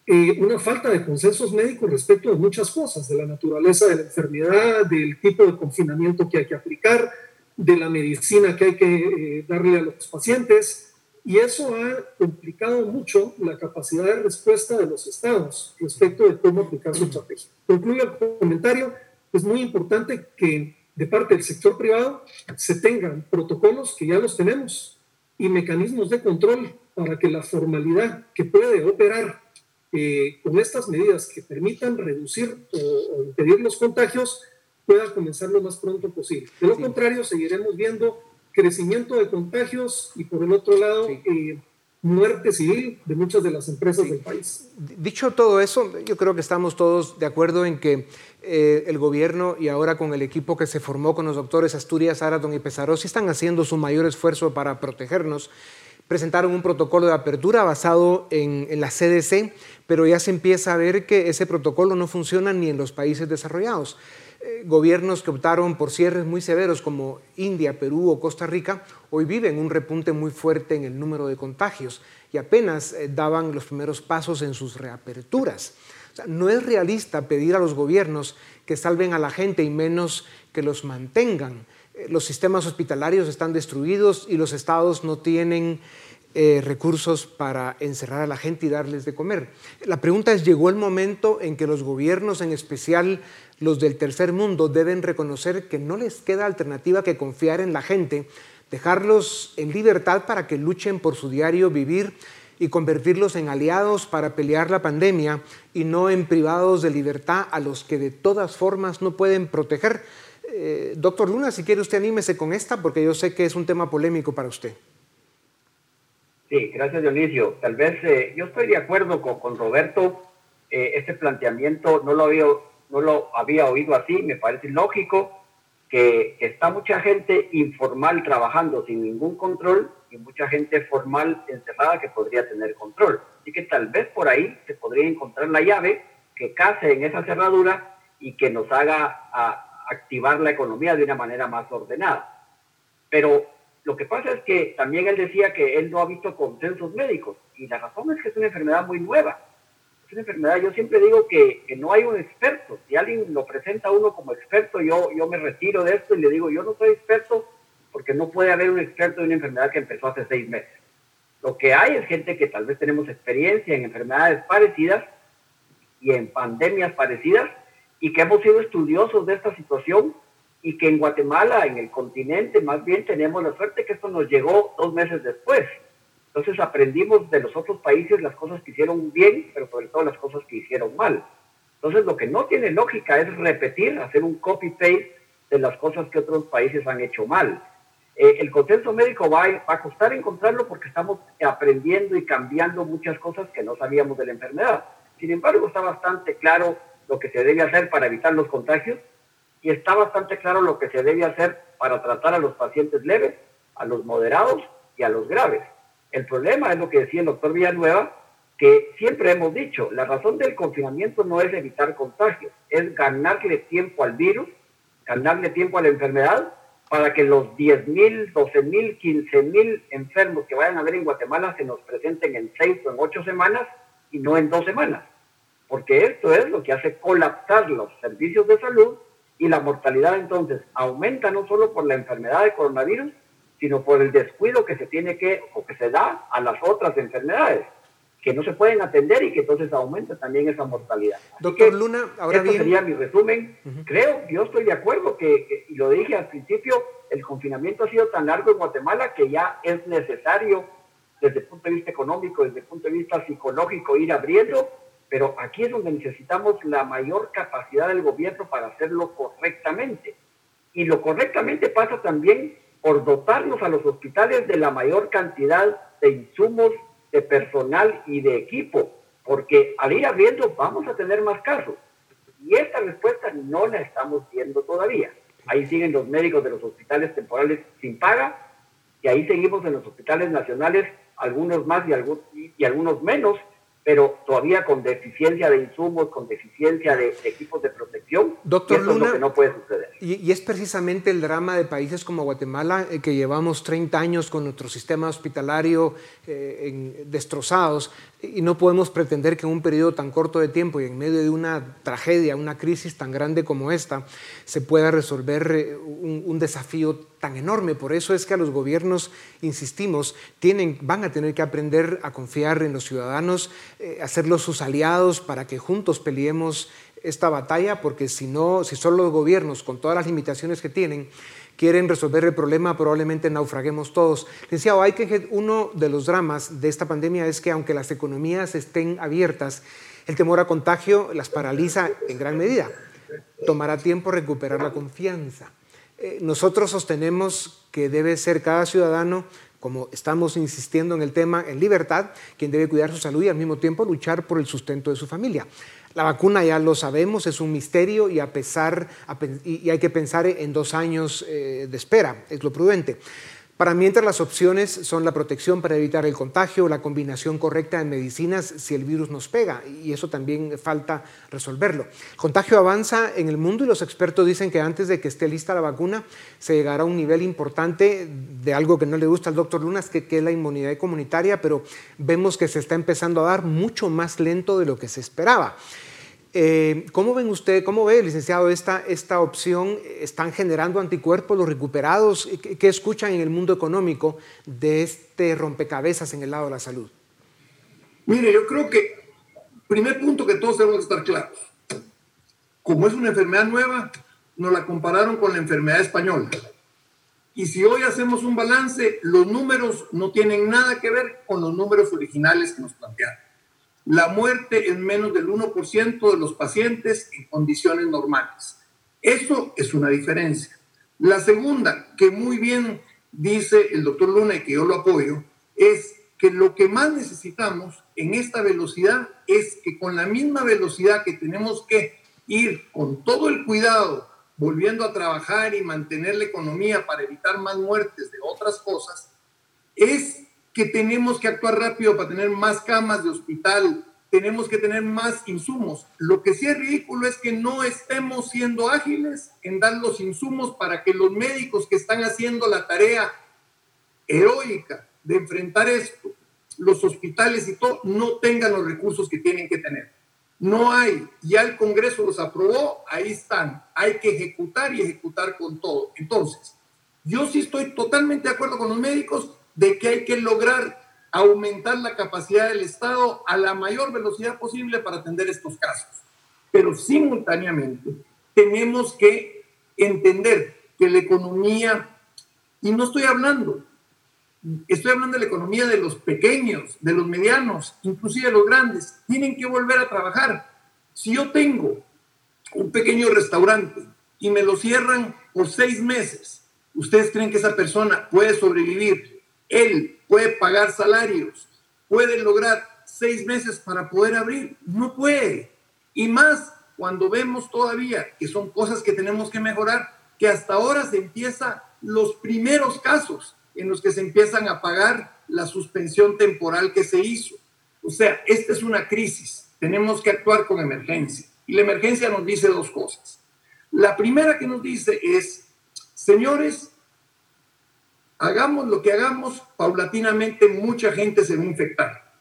eh, una falta de consensos médicos respecto de muchas cosas, de la naturaleza de la enfermedad, del tipo de confinamiento que hay que aplicar, de la medicina que hay que eh, darle a los pacientes, y eso ha complicado mucho la capacidad de respuesta de los estados respecto de cómo aplicar su estrategia. Concluyo el comentario. Es muy importante que de parte del sector privado se tengan protocolos que ya los tenemos y mecanismos de control para que la formalidad que puede operar eh, con estas medidas que permitan reducir o, impedir los contagios pueda comenzar lo más pronto posible. De lo contrario, seguiremos viendo crecimiento de contagios y por el otro lado, eh, muerte civil de muchas de las empresas del país. Dicho todo eso, yo creo que estamos todos de acuerdo en que eh, el gobierno y ahora con el equipo que se formó con los doctores Asturias, Araton y Pesarosi están haciendo su mayor esfuerzo para protegernos. Presentaron un protocolo de apertura basado en, en la CDC, pero ya se empieza a ver que ese protocolo no funciona ni en los países desarrollados. Eh, gobiernos que optaron por cierres muy severos como India, Perú o Costa Rica, hoy viven un repunte muy fuerte en el número de contagios y apenas eh, daban los primeros pasos en sus reaperturas. no es realista pedir a los gobiernos que salven a la gente y menos que los mantengan. Eh, los sistemas hospitalarios están destruidos y los estados no tienen recursos para encerrar a la gente y darles de comer. La pregunta es, ¿llegó el momento en que los gobiernos, en especial los del tercer mundo deben reconocer que no les queda alternativa que confiar en la gente, dejarlos en libertad para que luchen por su diario vivir y convertirlos en aliados para pelear la pandemia y no en privados de libertad a los que de todas formas no pueden proteger. Eh, doctor Luna, si quiere usted anímese con esta porque yo sé que es un tema polémico para usted. Sí, gracias Dionisio. Tal vez eh, yo estoy de acuerdo con, Roberto. Eh, este planteamiento no lo había no lo había oído así, me parece lógico que está mucha gente informal trabajando sin ningún control y mucha gente formal encerrada que podría tener control. Así que tal vez por ahí se podría encontrar la llave que case en esa cerradura y que nos haga activar la economía de una manera más ordenada. Pero lo que pasa es que también él decía que él no ha visto consensos médicos y la razón es que es una enfermedad muy nueva enfermedad, yo siempre digo que, no hay un experto. Si alguien lo presenta a uno como experto, yo, yo me retiro de esto y le digo, yo no soy experto porque no puede haber un experto de una enfermedad que empezó hace seis meses. Lo que hay es gente que tal vez tenemos experiencia en enfermedades parecidas y en pandemias parecidas y que hemos sido estudiosos de esta situación y que en Guatemala, en el continente, más bien tenemos la suerte que esto nos llegó dos meses después. Entonces aprendimos de los otros países las cosas que hicieron bien, pero sobre todo las cosas que hicieron mal. Entonces lo que no tiene lógica es repetir, hacer un copy-paste de las cosas que otros países han hecho mal. Eh, el consenso médico va a, va a costar encontrarlo porque estamos aprendiendo y cambiando muchas cosas que no sabíamos de la enfermedad. Sin embargo, está bastante claro lo que se debe hacer para evitar los contagios y está bastante claro lo que se debe hacer para tratar a los pacientes leves, a los moderados y a los graves. El problema es lo que decía el doctor Villanueva, que siempre hemos dicho, la razón del confinamiento no es evitar contagios, es ganarle tiempo al virus, ganarle tiempo a la enfermedad, para que los 10.000, 12.000, 15.000 enfermos que vayan a ver en Guatemala se nos presenten en seis o en ocho semanas y no en dos semanas. Porque esto es lo que hace colapsar los servicios de salud y la mortalidad entonces aumenta no solo por la enfermedad de coronavirus, sino por el descuido que se tiene que o que se da a las otras enfermedades que no se pueden atender y que entonces aumenta también esa mortalidad. Doctor Luna, ahora esto sería mi resumen. Creo, yo estoy de acuerdo que, y lo dije al principio, el confinamiento ha sido tan largo en Guatemala que ya es necesario desde el punto de vista económico, desde el punto de vista psicológico, ir abriendo, pero aquí es donde necesitamos la mayor capacidad del gobierno para hacerlo correctamente. Y lo correctamente pasa también por dotarnos a los hospitales de la mayor cantidad de insumos, de personal y de equipo, porque al ir abriendo vamos a tener más casos. Y esta respuesta no la estamos viendo todavía. Ahí siguen los médicos de los hospitales temporales sin paga, y ahí seguimos en los hospitales nacionales, algunos más y, algunos menos, pero todavía con deficiencia de insumos, con deficiencia de, equipos de protección. Doctor eso Luna, es lo que no puede suceder. Y, es precisamente el drama de países como Guatemala, eh, que llevamos 30 años con nuestro sistema hospitalario eh, destrozados, y no podemos pretender que en un periodo tan corto de tiempo y en medio de una tragedia, una crisis tan grande como esta, se pueda resolver eh, un, desafío tan enorme. Por eso es que a los gobiernos, insistimos, tienen, van a tener que aprender a confiar en los ciudadanos, eh, hacerlos sus aliados para que juntos peleemos esta batalla, porque si no, si son los gobiernos con todas las limitaciones que tienen, quieren resolver el problema, probablemente naufraguemos todos. Licenciado, que uno de los dramas de esta pandemia es que aunque las economías estén abiertas, el temor a contagio las paraliza en gran medida. tomará tiempo recuperar la confianza. Eh, nosotros sostenemos que debe ser cada ciudadano, como estamos insistiendo en el tema, en libertad, quien debe cuidar su salud y al mismo tiempo luchar por el sustento de su familia. La vacuna ya lo sabemos, es un misterio y, a pesar, y hay que pensar en dos años eh, de espera, es lo prudente. Para mientras las opciones son la protección para evitar el contagio, la combinación correcta de medicinas si el virus nos pega, y eso también falta resolverlo. El contagio avanza en el mundo y los expertos dicen que antes de que esté lista la vacuna se llegará a un nivel importante de algo que no le gusta al doctor Lunas, que, que es la inmunidad comunitaria, pero vemos que se está empezando a dar mucho más lento de lo que se esperaba. Eh, ¿Cómo ven usted, cómo ve, licenciado, esta, esta opción? ¿Están generando anticuerpos los recuperados? ¿Qué, escuchan en el mundo económico de este rompecabezas en el lado de la salud? Mire, yo creo que, primer punto que todos debemos estar claros, como es una enfermedad nueva, nos la compararon con la enfermedad española. Y si hoy hacemos un balance, los números no tienen nada que ver con los números originales que nos plantearon. La muerte es menos del 1% de los pacientes en condiciones normales. Eso es una diferencia. La segunda, que muy bien dice el doctor Luna y que yo lo apoyo, es que lo que más necesitamos en esta velocidad es que con la misma velocidad que tenemos que ir con todo el cuidado, volviendo a trabajar y mantener la economía para evitar más muertes de otras cosas, es que tenemos que actuar rápido para tener más camas de hospital, tenemos que tener más insumos. Lo que sí es ridículo es que no estemos siendo ágiles en dar los insumos para que los médicos que están haciendo la tarea heroica de enfrentar esto, los hospitales y todo, no tengan los recursos que tienen que tener. No hay, ya el Congreso los aprobó, ahí están. Hay que ejecutar y ejecutar con todo. Entonces, yo sí estoy totalmente de acuerdo con los médicos de que hay que lograr aumentar la capacidad del Estado a la mayor velocidad posible para atender estos casos. Pero simultáneamente tenemos que entender que la economía, y no estoy hablando, estoy hablando de la economía de los pequeños, de los medianos, inclusive de los grandes, tienen que volver a trabajar. Si yo tengo un pequeño restaurante y me lo cierran por seis meses, ¿ustedes creen que esa persona puede sobrevivir él puede pagar salarios, puede lograr seis meses para poder abrir, no puede. Y más cuando vemos todavía que son cosas que tenemos que mejorar, que hasta ahora se empieza los primeros casos en los que se empiezan a pagar la suspensión temporal que se hizo. O sea, esta es una crisis, tenemos que actuar con emergencia. Y la emergencia nos dice dos cosas. La primera que nos dice es, señores, hagamos lo que hagamos, paulatinamente mucha gente se va a infectar.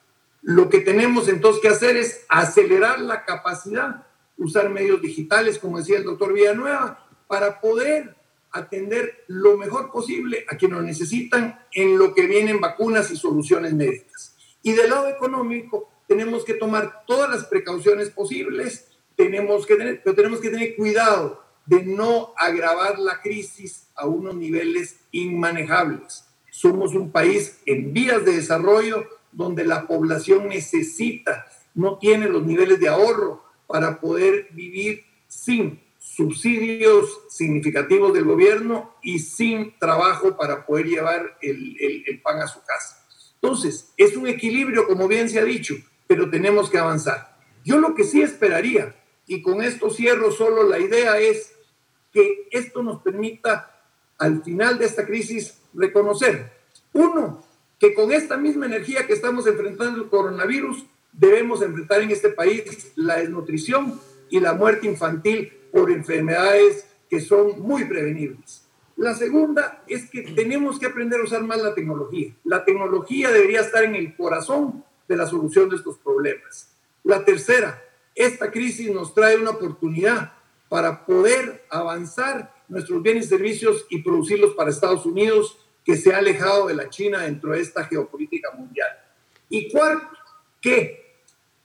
Lo que tenemos entonces que hacer es acelerar la capacidad, usar medios digitales, como decía el doctor Villanueva, para poder atender lo mejor posible a quienes lo necesitan en lo que vienen vacunas y soluciones médicas. Y del lado económico, tenemos que tomar todas las precauciones posibles, tenemos que tener, pero tenemos que tener cuidado de no agravar la crisis a unos niveles inmanejables. Somos un país en vías de desarrollo donde la población necesita, no tiene los niveles de ahorro para poder vivir sin subsidios significativos del gobierno y sin trabajo para poder llevar el, el, pan a su casa. Entonces, es un equilibrio, como bien se ha dicho, pero tenemos que avanzar. Yo lo que sí esperaría, y con esto cierro solo la idea, es que esto nos permita al final de esta crisis reconocer, uno, que con esta misma energía que estamos enfrentando el coronavirus, debemos enfrentar en este país la desnutrición y la muerte infantil por enfermedades que son muy prevenibles. La segunda es que tenemos que aprender a usar más la tecnología. La tecnología debería estar en el corazón de la solución de estos problemas. La tercera, esta crisis nos trae una oportunidad para poder avanzar nuestros bienes y servicios y producirlos para Estados Unidos, que se ha alejado de la China dentro de esta geopolítica mundial. Y cuarto, que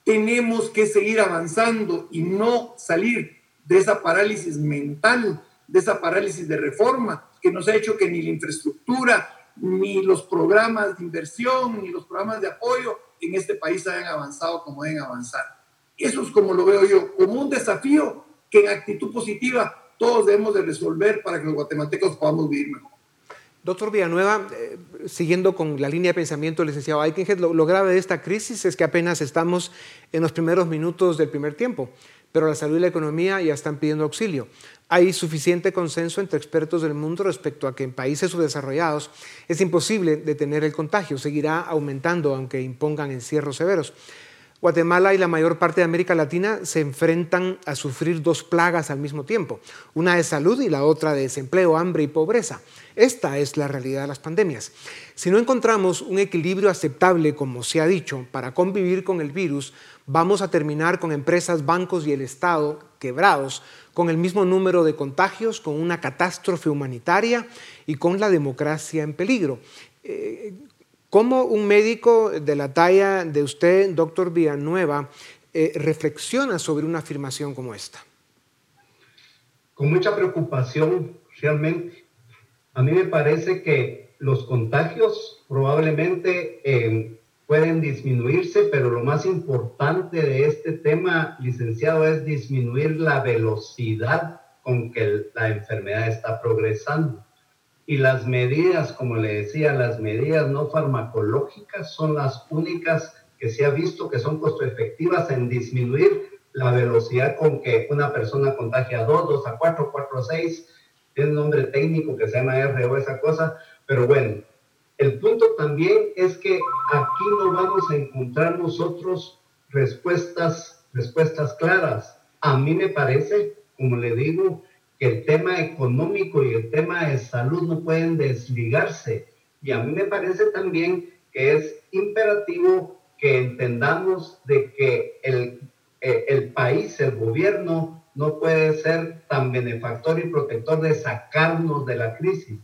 tenemos que seguir avanzando y no salir de esa parálisis mental, de esa parálisis de reforma que nos ha hecho que ni la infraestructura, ni los programas de inversión, ni los programas de apoyo en este país hayan avanzado como deben avanzar. Eso es como lo veo yo, como un desafío que en actitud positiva todos debemos de resolver para que los guatemaltecos podamos vivir mejor. Doctor Villanueva, eh, siguiendo con la línea de pensamiento del licenciado Aikenhead, lo, lo, grave de esta crisis es que apenas estamos en los primeros minutos del primer tiempo, pero la salud y la economía ya están pidiendo auxilio. Hay suficiente consenso entre expertos del mundo respecto a que en países subdesarrollados es imposible detener el contagio, seguirá aumentando aunque impongan encierros severos. Guatemala y la mayor parte de América Latina se enfrentan a sufrir dos plagas al mismo tiempo, una de salud y la otra de desempleo, hambre y pobreza. Esta es la realidad de las pandemias. Si no encontramos un equilibrio aceptable, como se ha dicho, para convivir con el virus, vamos a terminar con empresas, bancos y el Estado quebrados, con el mismo número de contagios, con una catástrofe humanitaria y con la democracia en peligro. Eh, ¿Cómo un médico de la talla de usted, doctor Villanueva, eh, reflexiona sobre una afirmación como esta? Con mucha preocupación, realmente. A mí me parece que los contagios probablemente eh, pueden disminuirse, pero lo más importante de este tema, licenciado, es disminuir la velocidad con que la enfermedad está progresando. Y las medidas, como le decía, las medidas no farmacológicas son las únicas que se ha visto que son costo efectivas en disminuir la velocidad con que una persona contagia a 2, 2 a 4, 4 a 6. Tiene un nombre técnico que se llama R o esa cosa, pero bueno, el punto también es que aquí no vamos a encontrar nosotros respuestas, respuestas claras. A mí me parece, como le digo, que el tema económico y el tema de salud no pueden desligarse. Y a mí me parece también que es imperativo que entendamos de que el, el país, el gobierno, no puede ser tan benefactor y protector de sacarnos de la crisis.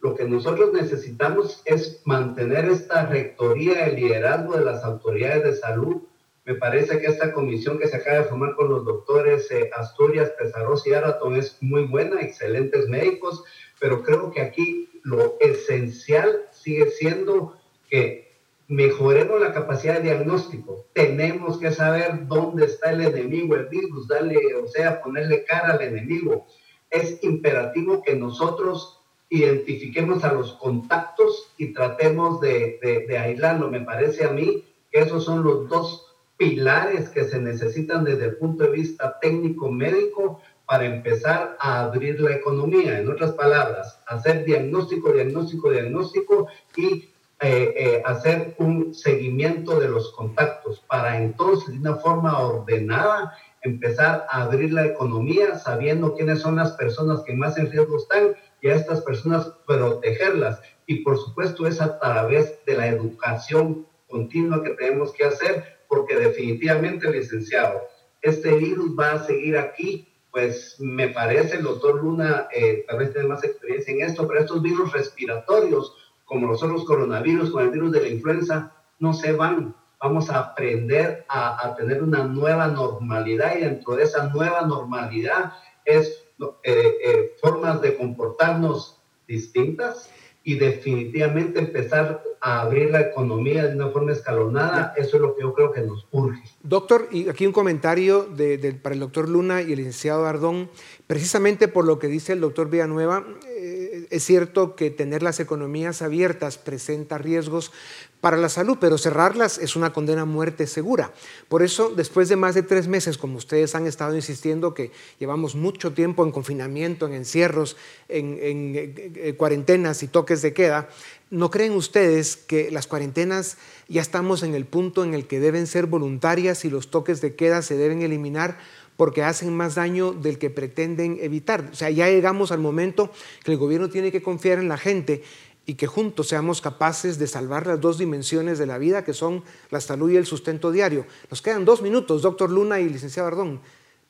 Lo que nosotros necesitamos es mantener esta rectoría, el liderazgo de las autoridades de salud. Me parece que esta comisión que se acaba de formar con los doctores eh, Asturias, Pesaros y Araton es muy buena, excelentes médicos, pero creo que aquí lo esencial sigue siendo que mejoremos la capacidad de diagnóstico. Tenemos que saber dónde está el enemigo, el virus, darle, o sea, ponerle cara al enemigo. Es imperativo que nosotros identifiquemos a los contactos y tratemos de, de, aislarlo. Me parece a mí que esos son los dos pilares que se necesitan desde el punto de vista técnico médico para empezar a abrir la economía. En otras palabras, hacer diagnóstico, diagnóstico, diagnóstico y eh, eh, hacer un seguimiento de los contactos para entonces de una forma ordenada empezar a abrir la economía sabiendo quiénes son las personas que más en riesgo están y a estas personas protegerlas. Y por supuesto es a través de la educación continua que tenemos que hacer, porque definitivamente, licenciado, este virus va a seguir aquí. Pues me parece, el doctor Luna eh, tal vez tiene más experiencia en esto, pero estos virus respiratorios, como los otros coronavirus, con el virus de la influenza, no se van. Vamos a aprender a, tener una nueva normalidad y dentro de esa nueva normalidad es eh, eh, formas de comportarnos distintas y definitivamente empezar a abrir la economía de una forma escalonada, eso es lo que yo creo que nos urge. Doctor, y aquí un comentario de, para el doctor Luna y el licenciado Ardón, precisamente por lo que dice el doctor Villanueva, eh, es cierto que tener las economías abiertas presenta riesgos para la salud, pero cerrarlas es una condena a muerte segura. Por eso, después de más de tres meses, como ustedes han estado insistiendo, que llevamos mucho tiempo en confinamiento, en encierros, en, en cuarentenas y toques de queda, ¿no creen ustedes que las cuarentenas ya estamos en el punto en el que deben ser voluntarias y los toques de queda se deben eliminar? Porque hacen más daño del que pretenden evitar. O sea, ya llegamos al momento que el gobierno tiene que confiar en la gente y que juntos seamos capaces de salvar las dos dimensiones de la vida, que son la salud y el sustento diario. Nos quedan dos minutos, doctor Luna y licenciado Ardón.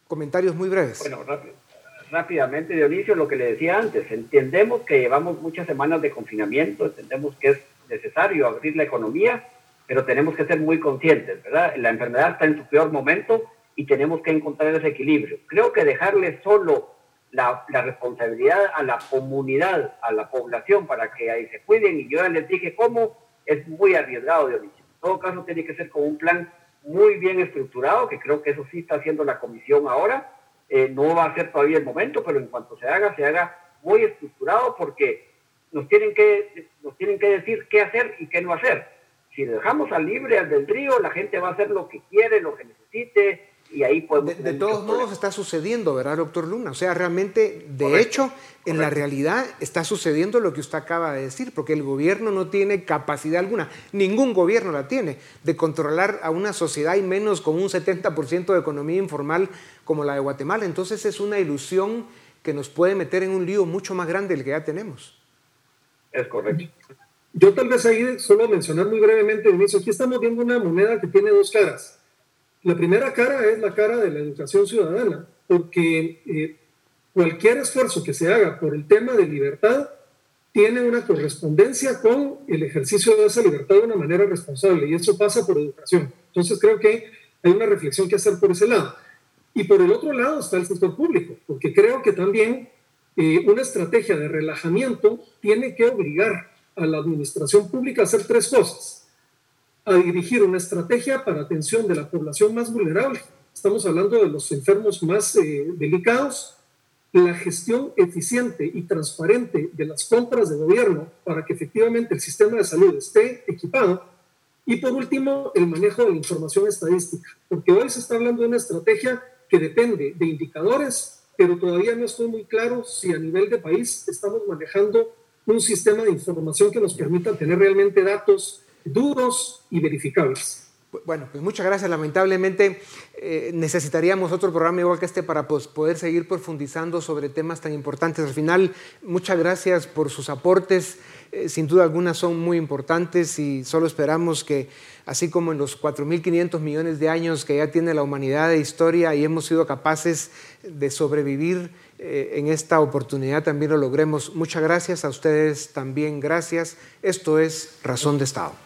Comentarios muy breves. Bueno, rápidamente, Dionisio, lo que le decía antes, entendemos que llevamos muchas semanas de confinamiento, entendemos que es necesario abrir la economía, pero tenemos que ser muy conscientes, ¿verdad? La enfermedad está en su peor momento y tenemos que encontrar ese equilibrio. Creo que dejarle solo la, responsabilidad a la comunidad, a la población, para que ahí se cuiden. Y yo ya les dije cómo, es muy arriesgado, En todo caso, tiene que ser con un plan muy bien estructurado, que creo que eso sí está haciendo la comisión ahora, Eh, no va a ser todavía el momento, pero en cuanto se haga, se haga muy estructurado porque nos tienen que, nos tienen que decir qué hacer y qué no hacer. Si dejamos al libre al río, la gente va a hacer lo que quiere, lo que necesite, y ahí podemos... De, todos modos está sucediendo, ¿verdad, doctor Luna? O sea, realmente, de hecho, en la realidad está sucediendo lo que usted acaba de decir, porque el gobierno no tiene capacidad alguna, ningún gobierno la tiene, de controlar a una sociedad y menos con un 70% de economía informal como la de Guatemala. Entonces es una ilusión que nos puede meter en un lío mucho más grande del que ya tenemos. Es correcto. Yo tal vez ahí solo mencionar muy brevemente, inicio, aquí estamos viendo una moneda que tiene dos caras. La primera cara es la cara de la educación ciudadana, porque eh, cualquier esfuerzo que se haga por el tema de libertad tiene una correspondencia con el ejercicio de esa libertad de una manera responsable, y eso pasa por educación. Entonces creo que hay una reflexión que hacer por ese lado. Y por el otro lado está el sector público, porque creo que también eh, una estrategia de relajamiento tiene que obligar a la administración pública a hacer tres cosas a dirigir una estrategia para atención de la población más vulnerable. Estamos hablando de los enfermos más eh, delicados, la gestión eficiente y transparente de las compras de gobierno para que efectivamente el sistema de salud esté equipado y por último el manejo de la información estadística, porque hoy se está hablando de una estrategia que depende de indicadores, pero todavía no estoy muy claro si a nivel de país estamos manejando un sistema de información que nos permita tener realmente datos duros y verificables. Bueno, pues muchas gracias. Lamentablemente eh, necesitaríamos otro programa igual que este para pues, poder seguir profundizando sobre temas tan importantes. Al final, muchas gracias por sus aportes. Eh, sin duda alguna son muy importantes y solo esperamos que, así como en los 4.500 millones de años que ya tiene la humanidad de historia y hemos sido capaces de sobrevivir eh, en esta oportunidad, también lo logremos. Muchas gracias a ustedes también. Gracias. Esto es Razón de Estado.